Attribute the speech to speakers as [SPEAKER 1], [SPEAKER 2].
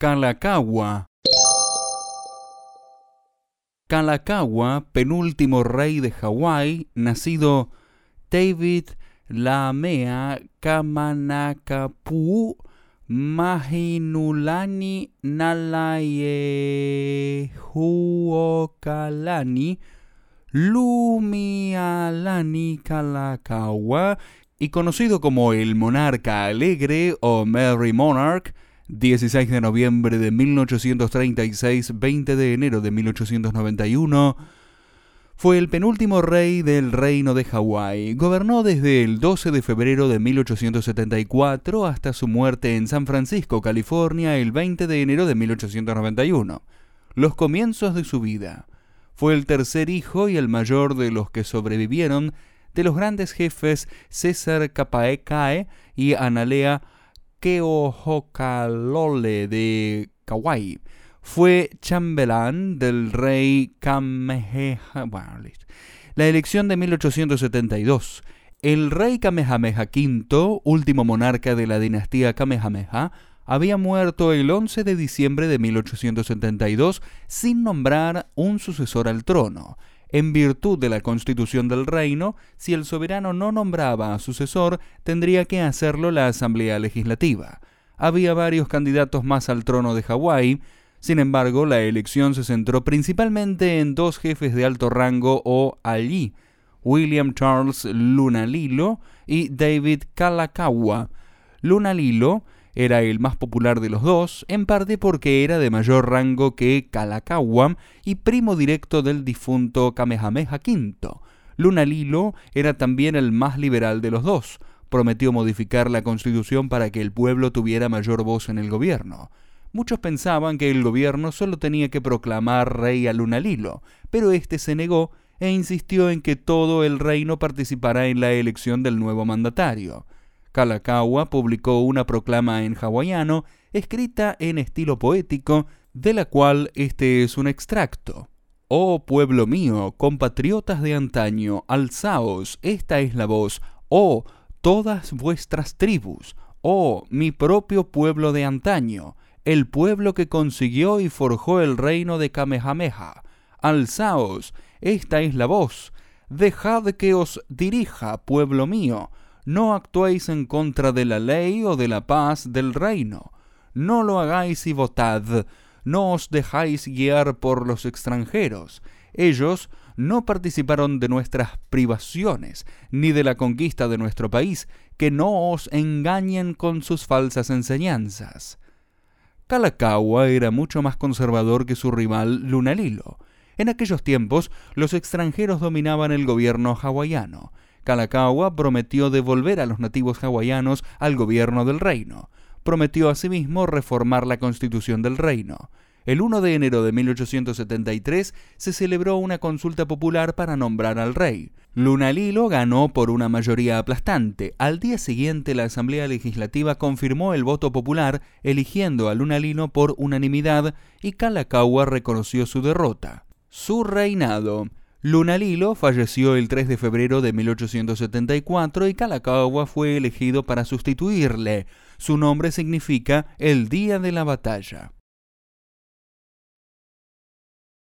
[SPEAKER 1] Kalakaua. Kalakaua, penúltimo rey de Hawái, nacido David Lamea Kamanakapu Mahinulani Nalayehuokalani Lumialani Kalakaua y conocido como el monarca alegre o Merry Monarch, 16 de noviembre de 1836, 20 de enero de 1891, fue el penúltimo rey del reino de Hawái. Gobernó desde el 12 de febrero de 1874 hasta su muerte en San Francisco, California, el 20 de enero de 1891. Los comienzos de su vida. Fue el tercer hijo y el mayor de los que sobrevivieron de los grandes jefes César Capaecae y Analea Keohokalole de Kauai. Fue chambelán del rey Kamehameha. la elección de 1872. El rey Kamehameha V, último monarca de la dinastía Kamehameha, había muerto el 11 de diciembre de 1872 sin nombrar un sucesor al trono. En virtud de la constitución del reino, si el soberano no nombraba a sucesor, tendría que hacerlo la Asamblea Legislativa. Había varios candidatos más al trono de Hawái, sin embargo, la elección se centró principalmente en dos jefes de alto rango o allí, William Charles Lunalilo y David Kalakaua. Lunalilo era el más popular de los dos, en parte porque era de mayor rango que Kalakaua y primo directo del difunto Kamehameha V. Lunalilo era también el más liberal de los dos. Prometió modificar la constitución para que el pueblo tuviera mayor voz en el gobierno. Muchos pensaban que el gobierno solo tenía que proclamar rey a Lunalilo, pero éste se negó e insistió en que todo el reino participara en la elección del nuevo mandatario. Kalakaua publicó una proclama en hawaiano, escrita en estilo poético, de la cual este es un extracto. Oh pueblo mío, compatriotas de antaño, alzaos, esta es la voz, oh todas vuestras tribus, oh mi propio pueblo de antaño, el pueblo que consiguió y forjó el reino de Kamehameha. Alzaos, esta es la voz, dejad que os dirija, pueblo mío, no actuéis en contra de la ley o de la paz del reino. No lo hagáis y votad. No os dejáis guiar por los extranjeros. Ellos no participaron de nuestras privaciones, ni de la conquista de nuestro país, que no os engañen con sus falsas enseñanzas. Kalakaua era mucho más conservador que su rival Lunalilo. En aquellos tiempos, los extranjeros dominaban el gobierno hawaiano. Kalakaua prometió devolver a los nativos hawaianos al gobierno del reino. Prometió asimismo reformar la constitución del reino. El 1 de enero de 1873 se celebró una consulta popular para nombrar al rey. Lunalilo ganó por una mayoría aplastante. Al día siguiente la Asamblea Legislativa confirmó el voto popular, eligiendo a Lunalilo por unanimidad y Kalakaua reconoció su derrota. Su reinado Lunalilo falleció el 3 de febrero de 1874 y Kalakaua fue elegido para sustituirle. Su nombre significa el día de la batalla.